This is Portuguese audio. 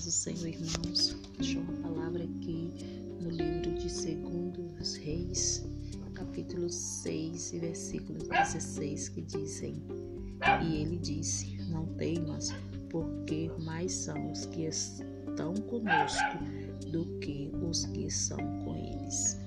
Senhor, irmãos. Deixou uma palavra aqui no livro de 2 Reis, capítulo 6, versículo 16, que dizem: E ele disse: Não temas, porque mais são os que estão conosco do que os que são com eles.